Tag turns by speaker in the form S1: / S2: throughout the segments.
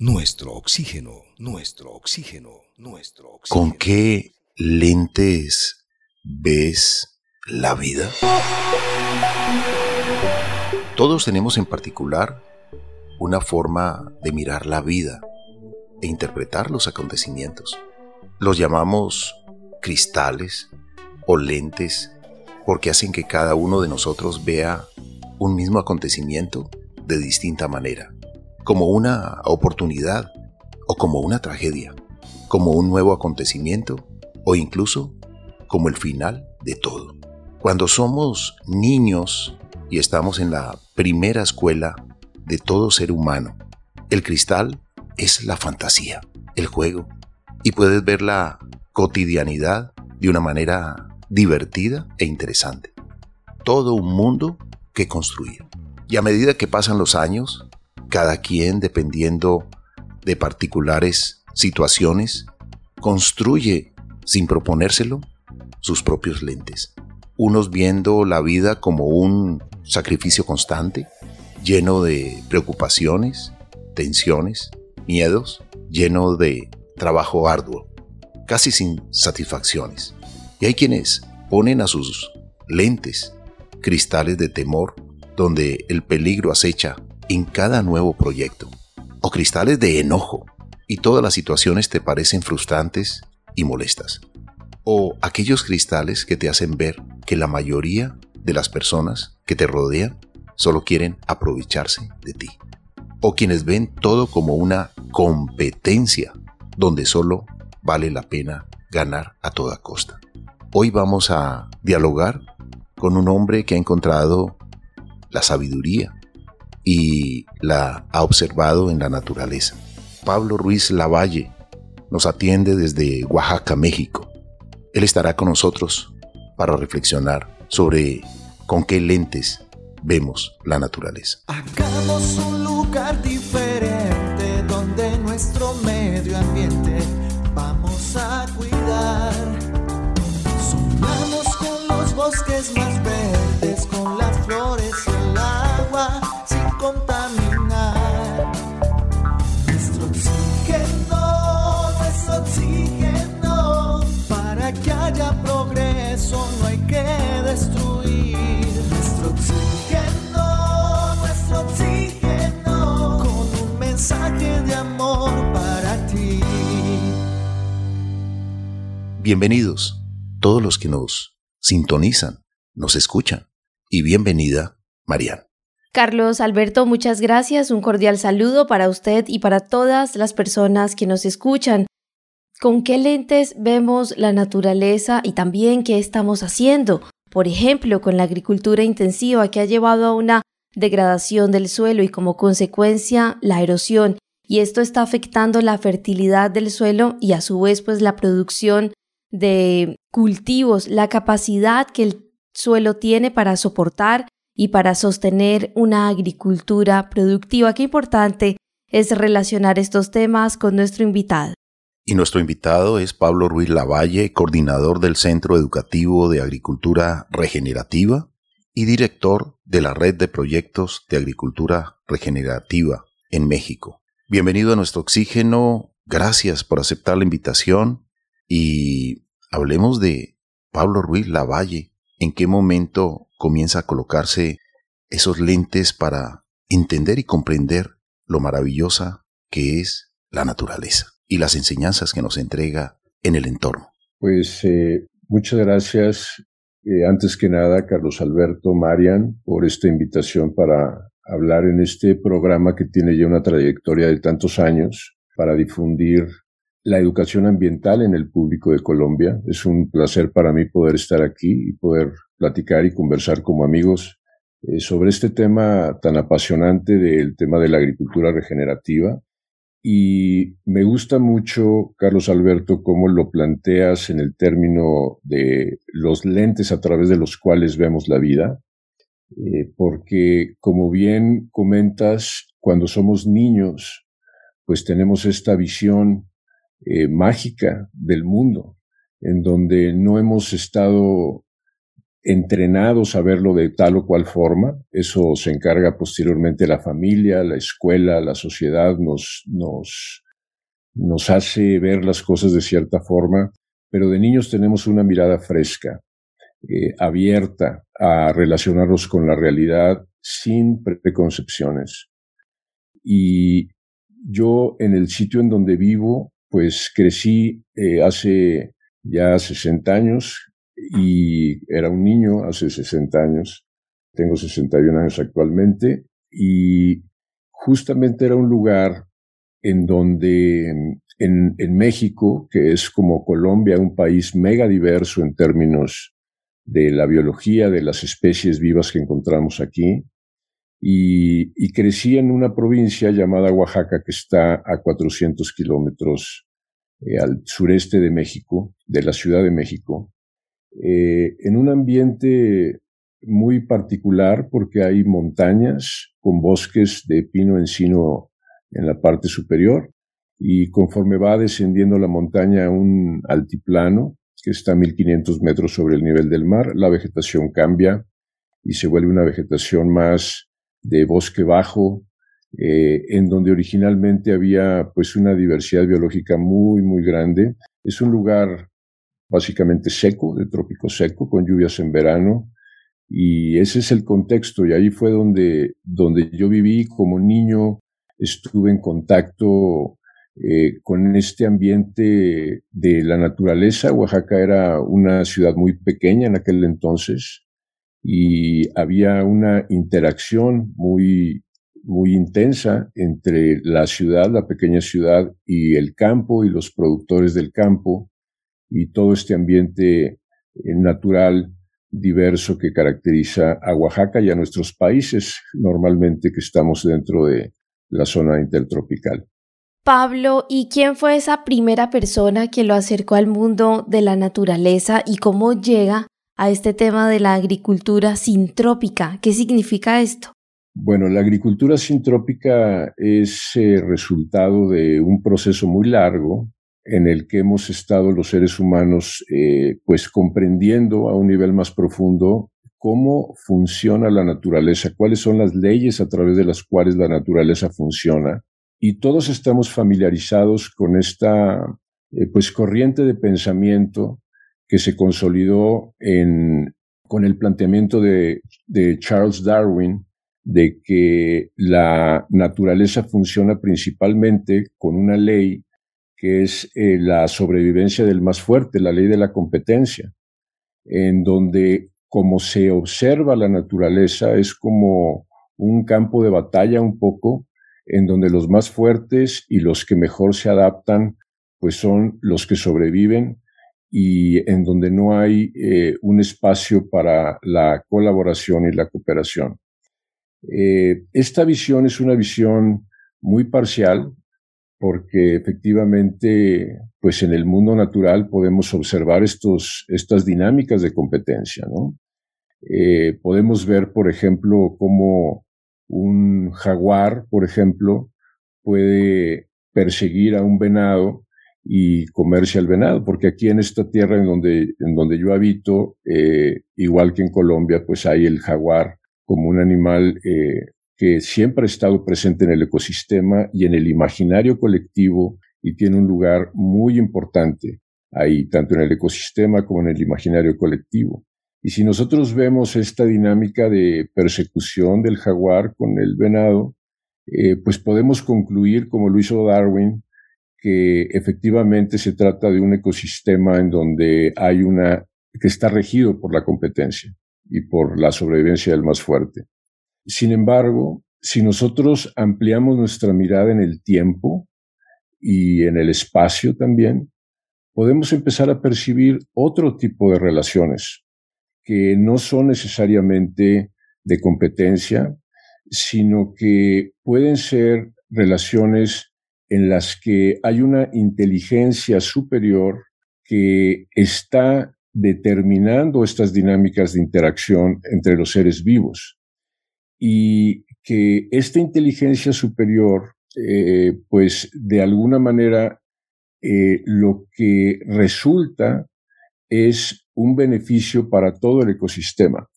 S1: Nuestro oxígeno, nuestro oxígeno, nuestro oxígeno.
S2: ¿Con qué lentes ves la vida? Todos tenemos en particular una forma de mirar la vida e interpretar los acontecimientos. Los llamamos cristales o lentes porque hacen que cada uno de nosotros vea un mismo acontecimiento de distinta manera como una oportunidad o como una tragedia, como un nuevo acontecimiento o incluso como el final de todo. Cuando somos niños y estamos en la primera escuela de todo ser humano, el cristal es la fantasía, el juego, y puedes ver la cotidianidad de una manera divertida e interesante. Todo un mundo que construir. Y a medida que pasan los años, cada quien, dependiendo de particulares situaciones, construye, sin proponérselo, sus propios lentes. Unos viendo la vida como un sacrificio constante, lleno de preocupaciones, tensiones, miedos, lleno de trabajo arduo, casi sin satisfacciones. Y hay quienes ponen a sus lentes cristales de temor donde el peligro acecha en cada nuevo proyecto, o cristales de enojo, y todas las situaciones te parecen frustrantes y molestas, o aquellos cristales que te hacen ver que la mayoría de las personas que te rodean solo quieren aprovecharse de ti, o quienes ven todo como una competencia donde solo vale la pena ganar a toda costa. Hoy vamos a dialogar con un hombre que ha encontrado la sabiduría y la ha observado en la naturaleza. Pablo Ruiz Lavalle nos atiende desde Oaxaca, México. Él estará con nosotros para reflexionar sobre con qué lentes vemos la naturaleza.
S3: Hagamos un lugar diferente donde nuestro medio ambiente vamos a cuidar. Sumamos con los bosques más verdes,
S2: Bienvenidos todos los que nos sintonizan, nos escuchan y bienvenida Mariana.
S4: Carlos Alberto, muchas gracias. Un cordial saludo para usted y para todas las personas que nos escuchan. ¿Con qué lentes vemos la naturaleza y también qué estamos haciendo? Por ejemplo, con la agricultura intensiva que ha llevado a una degradación del suelo y como consecuencia la erosión. Y esto está afectando la fertilidad del suelo y a su vez pues la producción de cultivos, la capacidad que el suelo tiene para soportar y para sostener una agricultura productiva. Qué importante es relacionar estos temas con nuestro invitado.
S2: Y nuestro invitado es Pablo Ruiz Lavalle, coordinador del Centro Educativo de Agricultura Regenerativa y director de la Red de Proyectos de Agricultura Regenerativa en México. Bienvenido a nuestro oxígeno, gracias por aceptar la invitación y hablemos de Pablo Ruiz Lavalle. ¿En qué momento comienza a colocarse esos lentes para entender y comprender lo maravillosa que es la naturaleza y las enseñanzas que nos entrega en el entorno.
S5: Pues eh, muchas gracias, eh, antes que nada, Carlos Alberto, Marian, por esta invitación para hablar en este programa que tiene ya una trayectoria de tantos años para difundir la educación ambiental en el público de Colombia. Es un placer para mí poder estar aquí y poder platicar y conversar como amigos eh, sobre este tema tan apasionante del tema de la agricultura regenerativa. Y me gusta mucho, Carlos Alberto, cómo lo planteas en el término de los lentes a través de los cuales vemos la vida, eh, porque como bien comentas, cuando somos niños, pues tenemos esta visión eh, mágica del mundo, en donde no hemos estado entrenados a verlo de tal o cual forma. Eso se encarga posteriormente la familia, la escuela, la sociedad, nos, nos, nos hace ver las cosas de cierta forma, pero de niños tenemos una mirada fresca, eh, abierta a relacionarnos con la realidad sin preconcepciones. Y yo en el sitio en donde vivo, pues crecí eh, hace ya 60 años y era un niño hace 60 años. Tengo 61 años actualmente y justamente era un lugar en donde en, en, México, que es como Colombia, un país mega diverso en términos de la biología de las especies vivas que encontramos aquí, y, y crecí en una provincia llamada Oaxaca que está a 400 kilómetros eh, al sureste de México, de la Ciudad de México, eh, en un ambiente muy particular porque hay montañas con bosques de pino encino en la parte superior y conforme va descendiendo la montaña a un altiplano que está a 1500 metros sobre el nivel del mar, la vegetación cambia y se vuelve una vegetación más de bosque bajo, eh, en donde originalmente había pues una diversidad biológica muy, muy grande. Es un lugar básicamente seco, de trópico seco, con lluvias en verano, y ese es el contexto, y ahí fue donde, donde yo viví como niño, estuve en contacto eh, con este ambiente de la naturaleza. Oaxaca era una ciudad muy pequeña en aquel entonces y había una interacción muy, muy intensa entre la ciudad, la pequeña ciudad y el campo y los productores del campo y todo este ambiente eh, natural diverso que caracteriza a Oaxaca y a nuestros países normalmente que estamos dentro de la zona intertropical.
S4: Pablo, ¿y quién fue esa primera persona que lo acercó al mundo de la naturaleza y cómo llega a este tema de la agricultura sintrópica? ¿Qué significa esto?
S5: Bueno, la agricultura sintrópica es eh, resultado de un proceso muy largo en el que hemos estado los seres humanos eh, pues comprendiendo a un nivel más profundo cómo funciona la naturaleza, cuáles son las leyes a través de las cuales la naturaleza funciona. Y todos estamos familiarizados con esta eh, pues corriente de pensamiento que se consolidó en, con el planteamiento de, Charles Darwin de que la naturaleza funciona principalmente con una ley que es eh, la sobrevivencia del más fuerte, la ley de la competencia, en donde como se observa la naturaleza es como un campo de batalla un poco, en donde los más fuertes y los que mejor se adaptan, pues son los que sobreviven y en donde no hay eh, un espacio para la colaboración y la cooperación. Eh, esta visión es una visión muy parcial, porque efectivamente, pues en el mundo natural podemos observar estos, estas dinámicas de competencia, ¿no? Eh, podemos ver, por ejemplo, cómo un jaguar, por ejemplo, puede perseguir a un venado y comerse al venado, porque aquí en esta tierra en donde, en donde yo habito, eh, igual que en Colombia, pues hay el jaguar como un animal eh, que siempre ha estado presente en el ecosistema y en el imaginario colectivo y tiene un lugar muy importante ahí, tanto en el ecosistema como en el imaginario colectivo. Y si nosotros vemos esta dinámica de persecución del jaguar con el venado, eh, pues podemos concluir, como lo hizo Darwin, que efectivamente se trata de un ecosistema en donde hay una que está regido por la competencia y por la sobrevivencia del más fuerte. Sin embargo, si nosotros ampliamos nuestra mirada en el tiempo y en el espacio también, podemos empezar a percibir otro tipo de relaciones que no son necesariamente de competencia, sino que pueden ser relaciones en las que hay una inteligencia superior que está determinando estas dinámicas de interacción entre los seres vivos y que esta inteligencia superior, eh, pues de alguna manera, eh, lo que resulta es un beneficio para todo el ecosistema.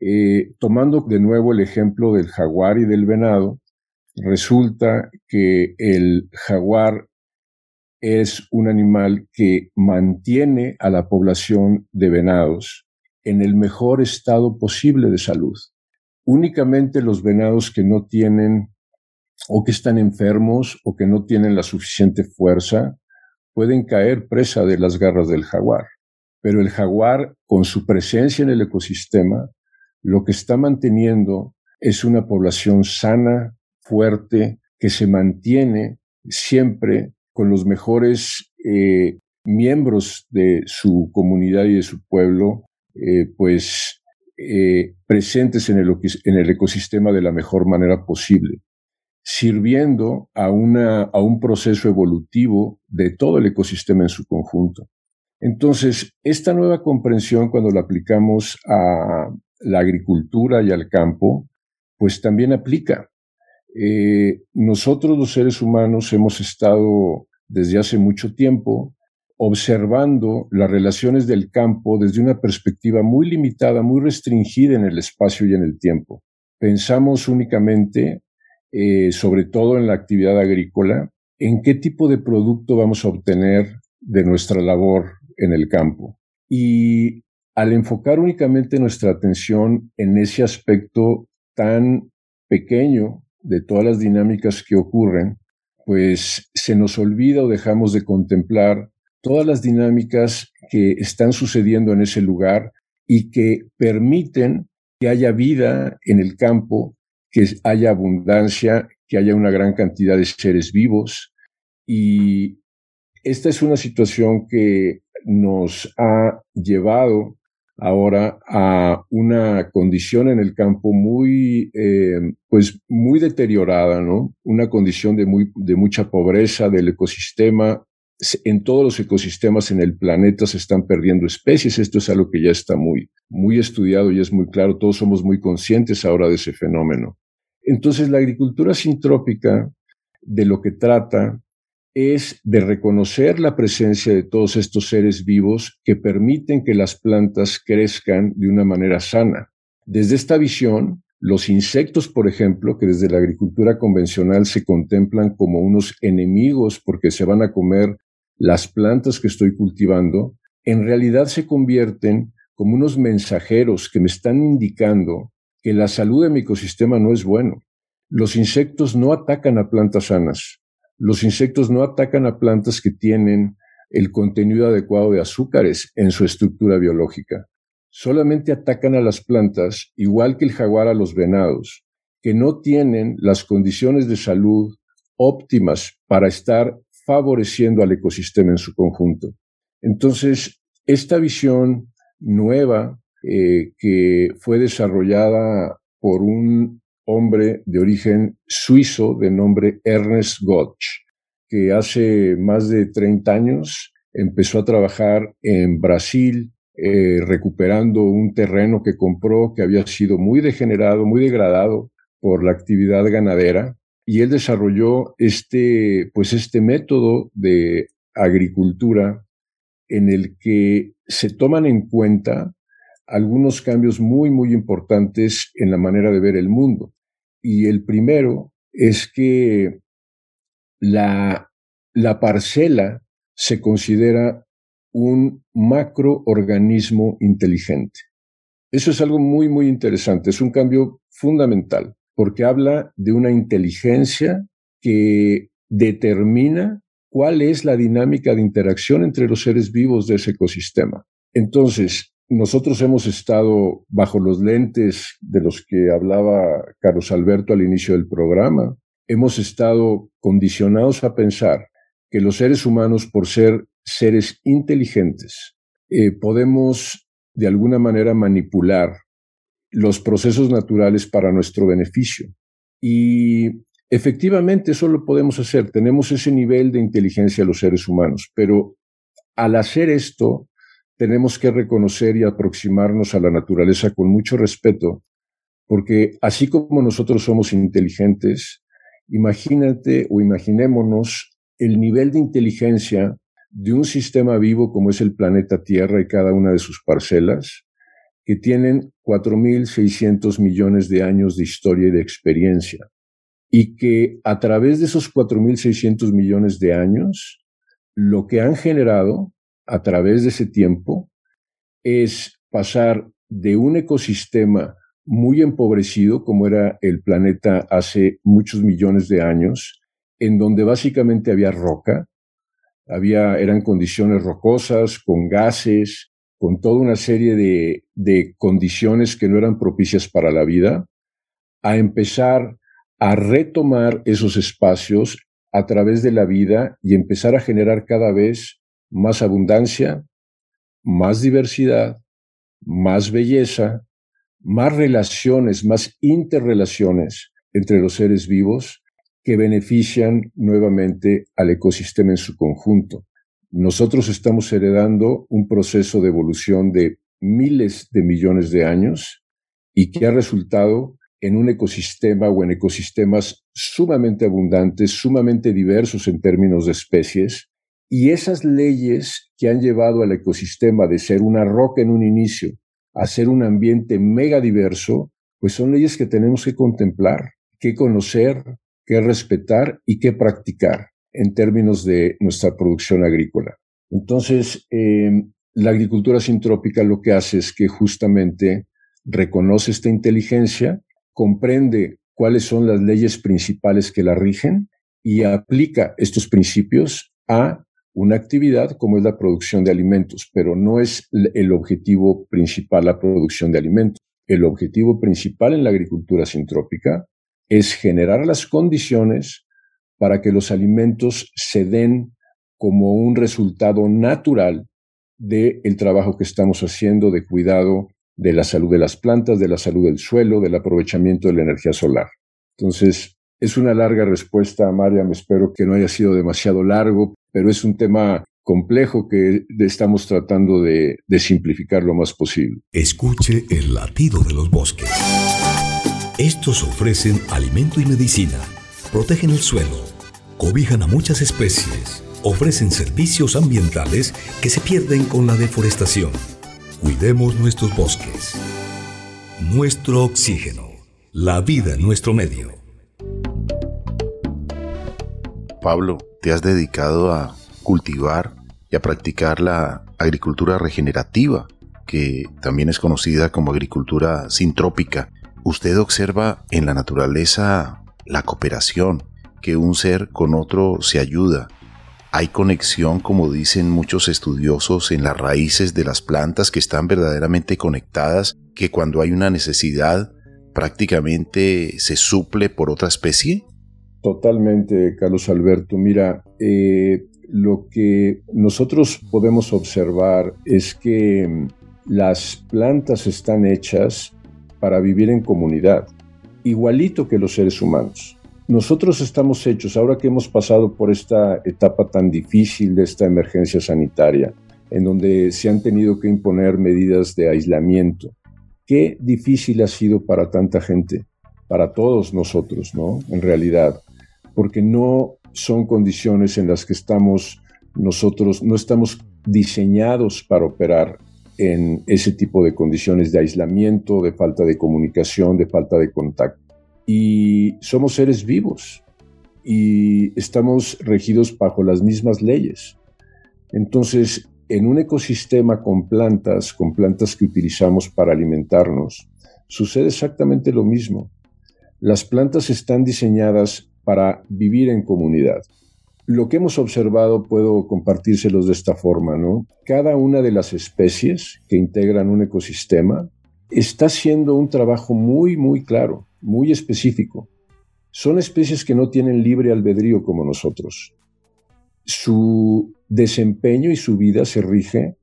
S5: Eh, tomando de nuevo el ejemplo del jaguar y del venado, resulta que el jaguar es un animal que mantiene a la población de venados en el mejor estado posible de salud. Únicamente los venados que no tienen o que están enfermos o que no tienen la suficiente fuerza pueden caer presa de las garras del jaguar. Pero el jaguar, con su presencia en el ecosistema, lo que está manteniendo es una población sana, fuerte, que se mantiene siempre con los mejores eh, miembros de su comunidad y de su pueblo, eh, pues eh, presentes en el, en el ecosistema de la mejor manera posible, sirviendo a, una, a un proceso evolutivo de todo el ecosistema en su conjunto. Entonces, esta nueva comprensión, cuando la aplicamos a la agricultura y al campo, pues también aplica. Eh, nosotros los seres humanos hemos estado desde hace mucho tiempo observando las relaciones del campo desde una perspectiva muy limitada, muy restringida en el espacio y en el tiempo. Pensamos únicamente, eh, sobre todo en la actividad agrícola, en qué tipo de producto vamos a obtener de nuestra labor en el campo. Y al enfocar únicamente nuestra atención en ese aspecto tan pequeño de todas las dinámicas que ocurren, pues se nos olvida o dejamos de contemplar todas las dinámicas que están sucediendo en ese lugar y que permiten que haya vida en el campo, que haya abundancia, que haya una gran cantidad de seres vivos. Y esta es una situación que nos ha llevado ahora a una condición en el campo muy, eh, pues muy deteriorada, ¿no? Una condición de, muy, de mucha pobreza del ecosistema. En todos los ecosistemas en el planeta se están perdiendo especies. Esto es algo que ya está muy, muy estudiado y es muy claro. Todos somos muy conscientes ahora de ese fenómeno. Entonces, la agricultura sintrópica de lo que trata es de reconocer la presencia de todos estos seres vivos que permiten que las plantas crezcan de una manera sana. Desde esta visión, los insectos, por ejemplo, que desde la agricultura convencional se contemplan como unos enemigos porque se van a comer las plantas que estoy cultivando, en realidad se convierten como unos mensajeros que me están indicando que la salud de mi ecosistema no es bueno. Los insectos no atacan a plantas sanas, los insectos no atacan a plantas que tienen el contenido adecuado de azúcares en su estructura biológica. Solamente atacan a las plantas, igual que el jaguar a los venados, que no tienen las condiciones de salud óptimas para estar favoreciendo al ecosistema en su conjunto. Entonces, esta visión nueva eh, que fue desarrollada por un hombre de origen suizo de nombre Ernest Gotch, que hace más de 30 años empezó a trabajar en Brasil, eh, recuperando un terreno que compró que había sido muy degenerado, muy degradado por la actividad ganadera, y él desarrolló este, pues este método de agricultura en el que se toman en cuenta algunos cambios muy, muy importantes en la manera de ver el mundo. Y el primero es que la, la parcela se considera un macroorganismo inteligente. Eso es algo muy, muy interesante. Es un cambio fundamental porque habla de una inteligencia que determina cuál es la dinámica de interacción entre los seres vivos de ese ecosistema. Entonces, nosotros hemos estado bajo los lentes de los que hablaba Carlos Alberto al inicio del programa. Hemos estado condicionados a pensar que los seres humanos, por ser seres inteligentes, eh, podemos de alguna manera manipular los procesos naturales para nuestro beneficio. Y efectivamente eso lo podemos hacer. Tenemos ese nivel de inteligencia los seres humanos, pero al hacer esto, tenemos que reconocer y aproximarnos a la naturaleza con mucho respeto, porque así como nosotros somos inteligentes, imagínate o imaginémonos el nivel de inteligencia de un sistema vivo como es el planeta Tierra y cada una de sus parcelas, que tienen 4.600 millones de años de historia y de experiencia, y que a través de esos 4.600 millones de años, lo que han generado a través de ese tiempo es pasar de un ecosistema muy empobrecido, como era el planeta hace muchos millones de años, en donde básicamente había roca, había, eran condiciones rocosas, con gases, con toda una serie de, de condiciones que no eran propicias para la vida, a empezar a retomar esos espacios a través de la vida y empezar a generar cada vez más abundancia, más diversidad, más belleza, más relaciones, más interrelaciones entre los seres vivos que benefician nuevamente al ecosistema en su conjunto. Nosotros estamos heredando un proceso de evolución de miles de millones de años y que ha resultado en un ecosistema o en ecosistemas sumamente abundantes, sumamente diversos en términos de especies, y esas leyes que han llevado al ecosistema de ser una roca en un inicio a ser un ambiente mega diverso, pues son leyes que tenemos que contemplar, que conocer, que respetar y que practicar en términos de nuestra producción agrícola. Entonces, em, la agricultura sintrópica lo que hace es que justamente reconoce esta inteligencia, comprende cuáles son las leyes principales que la rigen y aplica estos principios a una actividad como es la producción de alimentos, pero no es el objetivo principal la producción de alimentos. El objetivo principal en la agricultura sintrópica es generar las condiciones para que los alimentos se den como un resultado natural del trabajo que estamos haciendo de cuidado de la salud de las plantas, de la salud del suelo, del aprovechamiento de la energía solar. Entonces, es una larga respuesta, Mariam. Espero que no haya sido demasiado largo, pero es un tema complejo que estamos tratando de, de simplificar lo más posible.
S1: Escuche el latido de los bosques. Estos ofrecen alimento y medicina, protegen el suelo, cobijan a muchas especies, ofrecen servicios ambientales que se pierden con la deforestación. Cuidemos nuestros bosques. Nuestro oxígeno. La vida en nuestro medio.
S2: Pablo, te has dedicado a cultivar y a practicar la agricultura regenerativa, que también es conocida como agricultura sintrópica usted observa en la naturaleza la cooperación, que un ser con otro se ayuda. Hay conexión, como dicen muchos estudiosos, en las raíces de las plantas que están verdaderamente conectadas, que cuando hay una necesidad prácticamente se suple por otra especie.
S5: Totalmente, Carlos Alberto. Mira, eh, lo que nosotros podemos observar es que mm, las plantas están hechas para vivir en comunidad, igualito que los seres humanos. Nosotros estamos hechos, ahora que hemos pasado por esta etapa tan difícil de esta emergencia sanitaria, en donde se han tenido que imponer medidas de aislamiento, qué difícil ha sido para tanta gente, para todos nosotros, ¿no? En realidad, porque no son condiciones en las que estamos nosotros, no estamos diseñados para operar en ese tipo de condiciones de aislamiento, de falta de comunicación, de falta de contacto. Y somos seres vivos y estamos regidos bajo las mismas leyes. Entonces, en un ecosistema con plantas, con plantas que utilizamos para alimentarnos, sucede exactamente lo mismo. Las plantas están diseñadas para vivir en comunidad. Lo que hemos observado puedo compartírselos de esta forma, ¿no? Cada una de las especies que integran un ecosistema está haciendo un trabajo muy, muy claro, muy específico. Son especies que no tienen libre albedrío como nosotros. Su desempeño y su vida se rige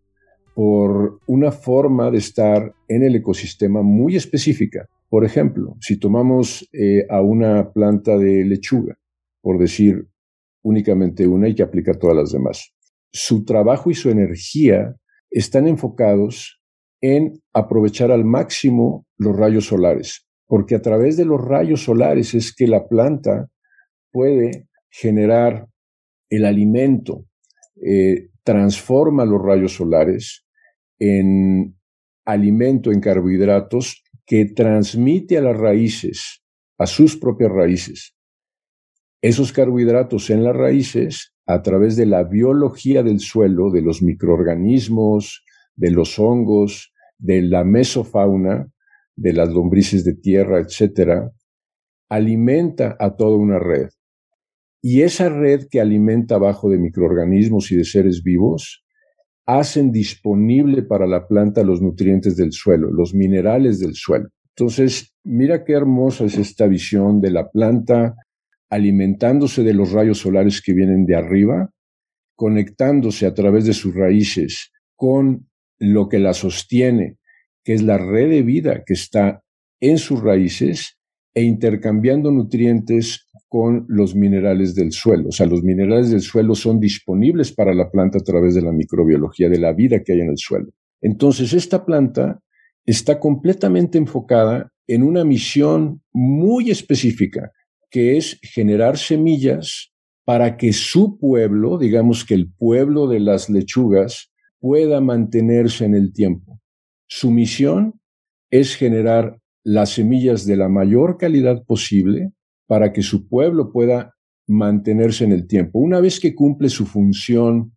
S5: por una forma de estar en el ecosistema muy específica. Por ejemplo, si tomamos eh, a una planta de lechuga, por decir únicamente una y que aplica a todas las demás. Su trabajo y su energía están enfocados en aprovechar al máximo los rayos solares, porque a través de los rayos solares es que la planta puede generar el alimento, eh, transforma los rayos solares en alimento, en carbohidratos, que transmite a las raíces, a sus propias raíces. Esos carbohidratos en las raíces, a través de la biología del suelo, de los microorganismos, de los hongos, de la mesofauna, de las lombrices de tierra, etcétera, alimenta a toda una red. Y esa red que alimenta abajo de microorganismos y de seres vivos hacen disponible para la planta los nutrientes del suelo, los minerales del suelo. Entonces, mira qué hermosa es esta visión de la planta alimentándose de los rayos solares que vienen de arriba, conectándose a través de sus raíces con lo que la sostiene, que es la red de vida que está en sus raíces e intercambiando nutrientes con los minerales del suelo. O sea, los minerales del suelo son disponibles para la planta a través de la microbiología, de la vida que hay en el suelo. Entonces, esta planta está completamente enfocada en una misión muy específica, que es generar semillas para que su pueblo, digamos que el pueblo de las lechugas, pueda mantenerse en el tiempo. Su misión es generar las semillas de la mayor calidad posible para que su pueblo pueda mantenerse en el tiempo. Una vez que cumple su función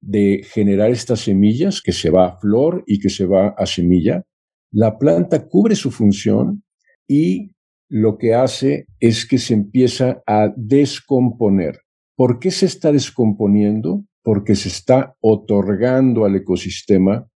S5: de generar estas semillas, que se va a flor y que se va a semilla, la planta cubre su función y lo que hace es que se empieza a descomponer. ¿Por qué se está descomponiendo? Porque se está otorgando al ecosistema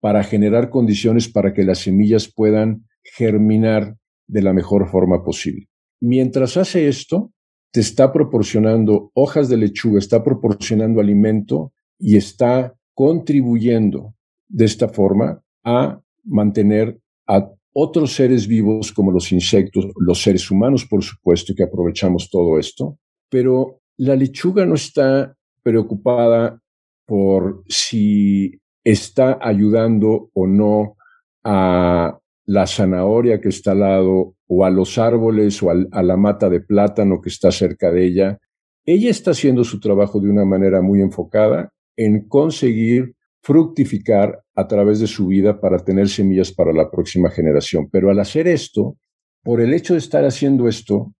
S5: para generar condiciones para que las semillas puedan germinar de la mejor forma posible. Mientras hace esto, te está proporcionando hojas de lechuga, está proporcionando alimento y está contribuyendo de esta forma a mantener a otros seres vivos como los insectos, los seres humanos, por supuesto, que aprovechamos todo esto, pero la lechuga no está preocupada por si está ayudando o no a la zanahoria que está al lado o a los árboles o a la mata de plátano que está cerca de ella. Ella está haciendo su trabajo de una manera muy enfocada en conseguir fructificar a través de su vida para tener semillas para la próxima generación. Pero al hacer esto, por el hecho de estar haciendo esto,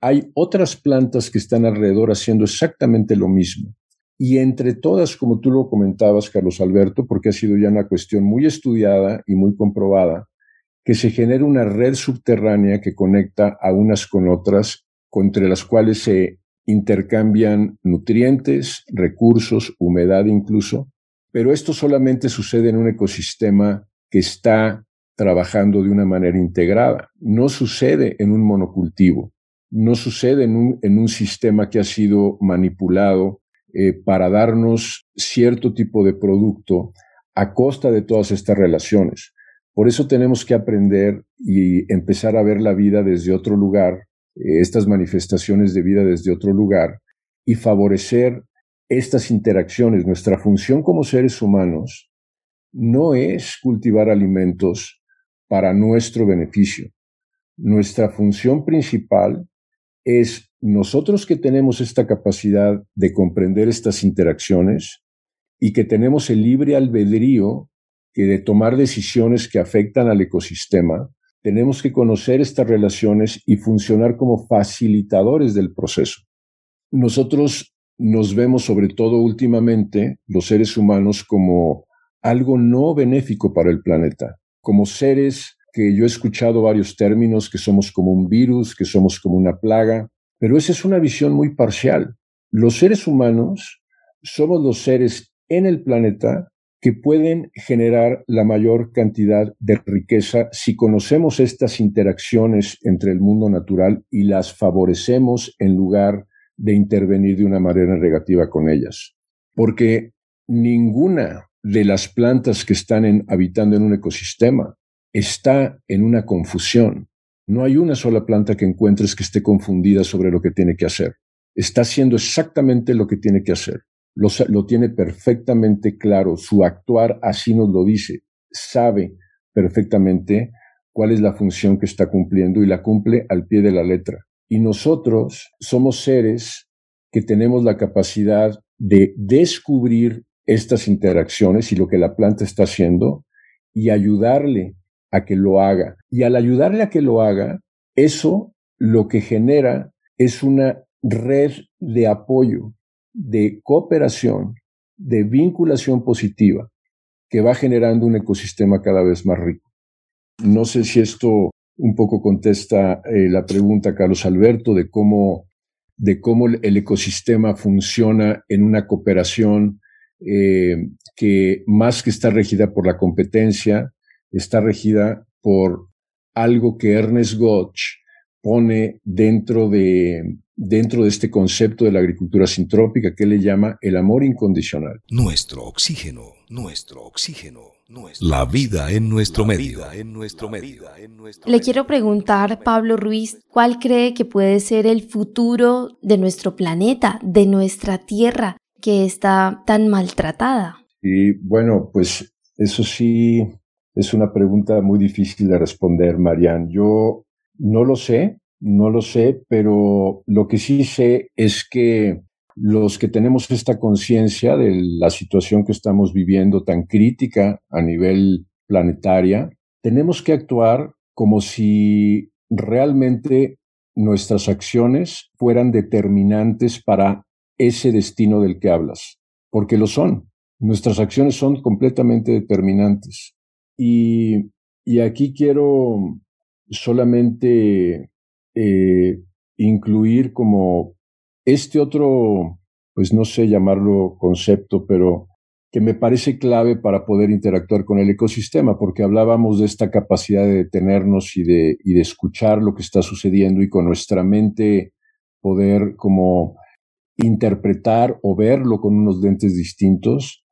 S5: hay otras plantas que están alrededor haciendo exactamente lo mismo. Y entre todas, como tú lo comentabas, Carlos Alberto, porque ha sido ya una cuestión muy estudiada y muy comprobada, que se genera una red subterránea que conecta a unas con otras, entre las cuales se intercambian nutrientes, recursos, humedad incluso, pero esto solamente sucede en un ecosistema que está trabajando de una manera integrada. No sucede en un monocultivo, no sucede en un, sistema que ha sido manipulado eh, para darnos cierto tipo de producto a costa de todas estas relaciones. Por eso tenemos que aprender y empezar a ver la vida desde otro lugar, eh, estas manifestaciones de vida desde otro lugar, y favorecer estas interacciones. Nuestra función como seres humanos no es cultivar alimentos para nuestro beneficio. Nuestra función principal es nosotros que tenemos esta capacidad de comprender estas interacciones y que tenemos el libre albedrío que de tomar decisiones que afectan al ecosistema, tenemos que conocer estas relaciones y funcionar como facilitadores del proceso. Nosotros nos vemos sobre todo últimamente los seres humanos como algo no benéfico para el planeta, como seres que yo he escuchado varios términos, que somos como un virus, que somos como una plaga, pero esa es una visión muy parcial. Los seres humanos somos los seres en el planeta que pueden generar la mayor cantidad de riqueza si conocemos estas interacciones entre el mundo natural y las favorecemos en lugar de intervenir de una manera negativa con ellas. Porque ninguna de las plantas que están habitando en un ecosistema está en una confusión. No hay una sola planta que encuentres que esté confundida sobre lo que tiene que hacer. Está haciendo exactamente lo que tiene que hacer lo, tiene perfectamente claro, su actuar así nos lo dice, sabe perfectamente cuál es la función que está cumpliendo y la cumple al pie de la letra. Y nosotros somos seres que tenemos la capacidad de descubrir estas interacciones y lo que la planta está haciendo y ayudarle a que lo haga. Y al ayudarle a que lo haga, eso lo que genera es una red de apoyo, de cooperación, de vinculación positiva, que va generando un ecosistema cada vez más rico. No sé si esto un poco contesta eh, la pregunta, Carlos Alberto, de cómo, de cómo el ecosistema funciona en una cooperación eh, que más que está regida por la competencia, está regida por algo que Ernest Gotch pone dentro de, dentro de este concepto de la agricultura sintrópica que le llama el amor incondicional.
S1: Nuestro oxígeno, nuestro oxígeno. La vida en nuestro medio.
S4: Le quiero preguntar, Pablo Ruiz, ¿cuál cree que puede ser el futuro de nuestro planeta, de nuestra Tierra, que está tan maltratada?
S5: Y bueno, pues eso sí es una pregunta muy difícil de responder, Marian. Yo no lo sé, no lo sé, pero lo que sí sé es que los que tenemos esta conciencia de la situación que estamos viviendo tan crítica a nivel planetaria, tenemos que actuar como si realmente nuestras acciones fueran determinantes para ese destino del que hablas, porque lo son. Nuestras acciones son completamente determinantes. Y, y aquí quiero solamente eh, incluir como este otro, pues no sé llamarlo concepto, pero que me parece clave para poder interactuar con el ecosistema, porque hablábamos de esta capacidad de detenernos y de, escuchar lo que está sucediendo y con nuestra mente poder como interpretar o verlo con unos lentes distintos.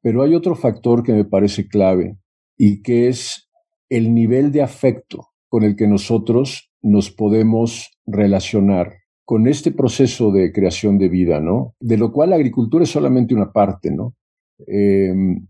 S5: Pero hay otro factor que me parece clave y que es el nivel de afecto con el que nosotros nos podemos relacionar con este proceso de creación de vida, ¿no? De lo cual la agricultura es solamente una parte, ¿no? Em,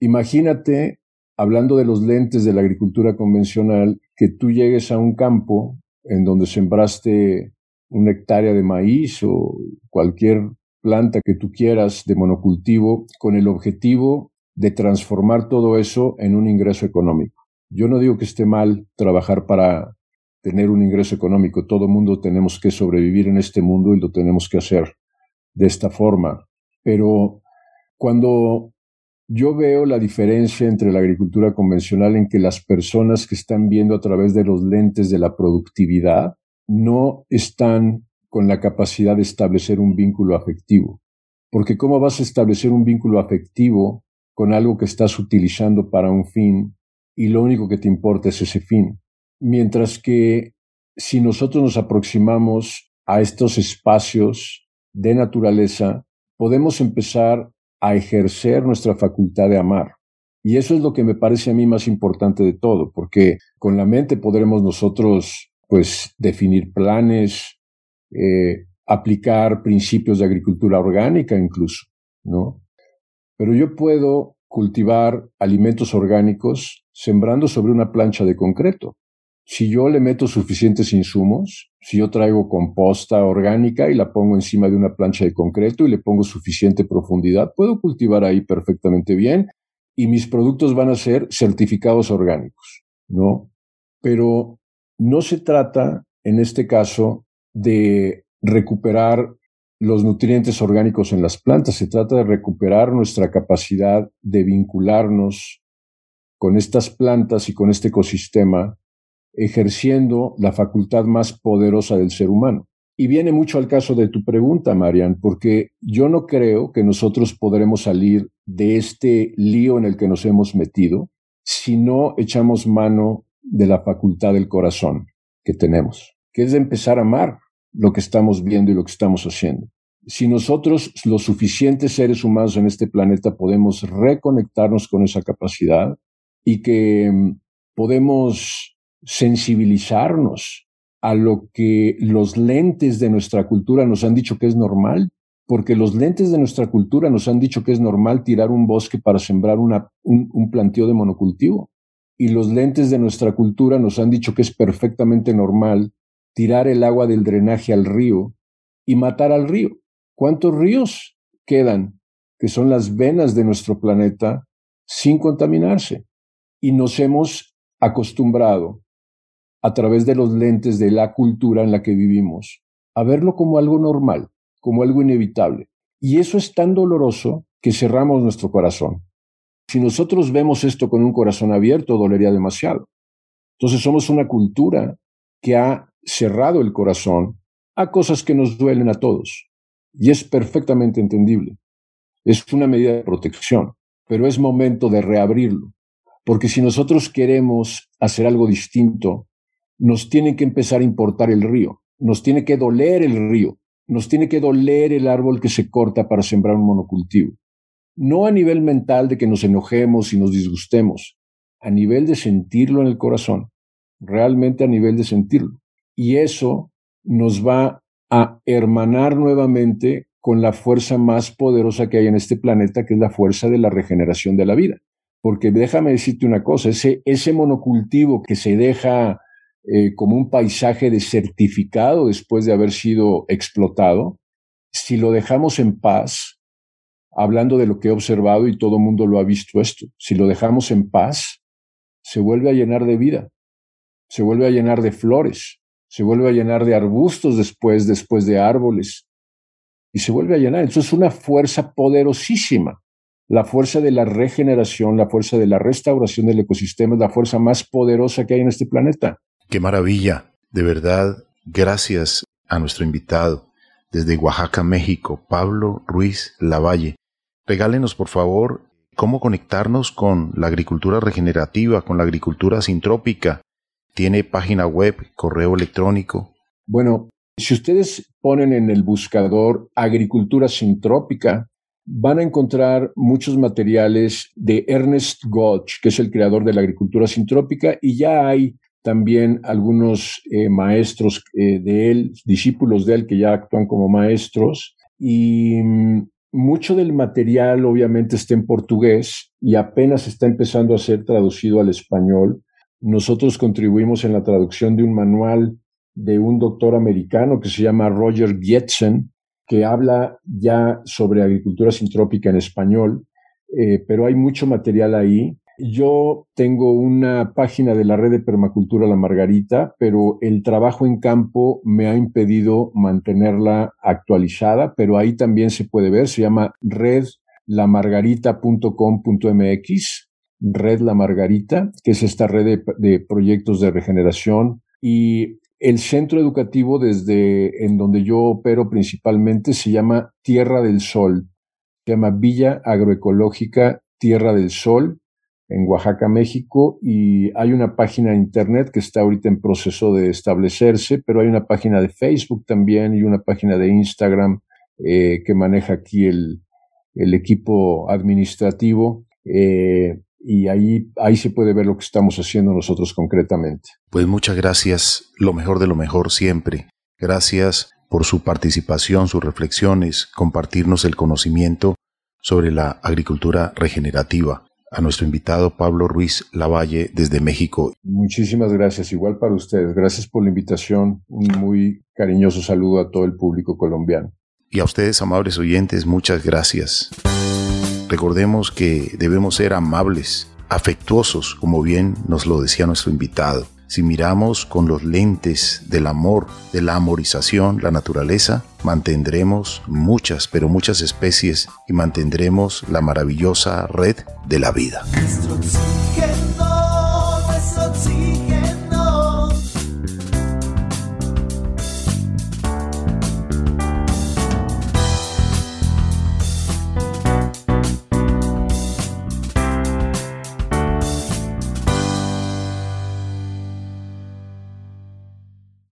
S5: imagínate, hablando de los lentes de la agricultura convencional, que tú llegues a un campo en donde sembraste una hectárea de maíz o cualquier planta que tú quieras de monocultivo con el objetivo de transformar todo eso en un ingreso económico. Yo no digo que esté mal trabajar para tener un ingreso económico. Todo mundo tenemos que sobrevivir en este mundo y lo tenemos que hacer de esta forma. Pero cuando yo veo la diferencia entre la agricultura convencional en que las personas que están viendo a través de los lentes de la productividad no están con la capacidad de establecer un vínculo afectivo. Porque ¿cómo vas a establecer un vínculo afectivo con algo que estás utilizando para un fin y lo único que te importa es ese fin. Mientras que si nosotros nos aproximamos a estos espacios de naturaleza, podemos empezar a ejercer nuestra facultad de amar. Y eso es lo que me parece a mí más importante de todo, porque con la mente podremos nosotros, pues, definir planes, eh, aplicar principios de agricultura orgánica incluso, ¿no? Pero yo puedo cultivar alimentos orgánicos sembrando sobre una plancha de concreto. Si yo le meto suficientes insumos, si yo traigo composta orgánica y la pongo encima de una plancha de concreto y le pongo suficiente profundidad, puedo cultivar ahí perfectamente bien y mis productos van a ser certificados orgánicos, ¿no? Pero no se trata, en este caso, de recuperar los nutrientes orgánicos en las plantas, se trata de recuperar nuestra capacidad de vincularnos con estas plantas y con este ecosistema, ejerciendo la facultad más poderosa del ser humano. Y viene mucho al caso de tu pregunta, Marian, porque yo no creo que nosotros podremos salir de este lío en el que nos hemos metido si no echamos mano de la facultad del corazón que tenemos, que es de empezar a amar, lo que estamos viendo y lo que estamos haciendo. Si nosotros, los suficientes seres humanos en este planeta, podemos reconectarnos con esa capacidad y que mm, podemos sensibilizarnos a lo que los lentes de nuestra cultura nos han dicho que es normal, porque los lentes de nuestra cultura nos han dicho que es normal tirar un bosque para sembrar una, un, un planteo de monocultivo. Y los lentes de nuestra cultura nos han dicho que es perfectamente normal tirar el agua del drenaje al río y matar al río. ¿Cuántos ríos quedan que son las venas de nuestro planeta, sin contaminarse. Y nos hemos acostumbrado, a través de los lentes de la cultura en la que vivimos, a verlo como algo normal, como algo inevitable. Y eso es tan doloroso que cerramos nuestro corazón. Si nosotros vemos esto con un corazón abierto, dolería demasiado. Entonces somos una cultura que ha cerrado el corazón a cosas que nos duelen a todos. Y es perfectamente entendible. Es una medida de protección, pero es momento de reabrirlo. Porque si nosotros queremos hacer algo distinto, nos tiene que empezar a importar el río, nos tiene que doler el río, nos tiene que doler el árbol que se corta para sembrar un monocultivo. No a nivel mental de que nos enojemos y nos disgustemos, a nivel de sentirlo en el corazón, realmente a nivel de sentirlo. Y eso nos va a hermanar nuevamente con la fuerza más poderosa que hay en este planeta, que es la fuerza de la regeneración de la vida. Porque déjame decirte una cosa, ese, monocultivo que se deja eh, como un paisaje desertificado después de haber sido explotado, si lo dejamos en paz, hablando de lo que he observado y todo el mundo lo ha visto esto, si lo dejamos en paz, se vuelve a llenar de vida, se vuelve a llenar de flores, se vuelve a llenar de arbustos después, después de árboles, y se vuelve a llenar. Entonces es una fuerza poderosísima. La fuerza de la regeneración, la fuerza de la restauración del ecosistema es la fuerza más poderosa que hay en este planeta.
S2: Qué maravilla. De verdad, gracias a nuestro invitado desde Oaxaca, México, Pablo Ruiz Lavalle. Regálenos, por favor, cómo conectarnos con la agricultura regenerativa, con la agricultura sintrópica. ¿Tiene página web, correo electrónico?
S5: Bueno, si ustedes ponen en el buscador agricultura sintrópica, van a encontrar muchos materiales de Ernest Gotch, que es el creador de la agricultura sintrópica, y ya hay también algunos eh, maestros eh, de él, discípulos de él que ya actúan como maestros, y mm, mucho del material obviamente está en portugués y apenas está empezando a ser traducido al español. Nosotros contribuimos en la traducción de un manual de un doctor americano que se llama Roger Gietzen, que habla ya sobre agricultura sintrópica en español, eh, pero hay mucho material ahí. Yo tengo una página de la red de permacultura La Margarita, pero el trabajo en campo me ha impedido mantenerla actualizada, pero ahí también se puede ver, se llama redlamargarita.com.mx, Red La Margarita, que es esta red de, proyectos de regeneración y el centro educativo desde en donde yo opero principalmente se llama Tierra del Sol. Se llama Villa Agroecológica Tierra del Sol en Oaxaca, México, y hay una página de internet que está ahorita en proceso de establecerse, pero hay una página de Facebook también y una página de Instagram eh, que maneja aquí el, el equipo administrativo. Eh, y ahí, ahí se puede ver lo que estamos haciendo nosotros concretamente.
S2: Pues muchas gracias, lo mejor de lo mejor siempre. Gracias por su participación, sus reflexiones, compartirnos el conocimiento sobre la agricultura regenerativa. A nuestro invitado Pablo Ruiz Lavalle desde México.
S5: Muchísimas gracias, igual para ustedes. Gracias por la invitación. Un muy cariñoso saludo a todo el público colombiano.
S2: Y a ustedes, amables oyentes, muchas gracias. Recordemos que debemos ser amables, afectuosos, como bien nos lo decía nuestro invitado. Si miramos con los lentes del amor, de la amorización, la naturaleza, mantendremos muchas, pero muchas especies y mantendremos la maravillosa red de la vida.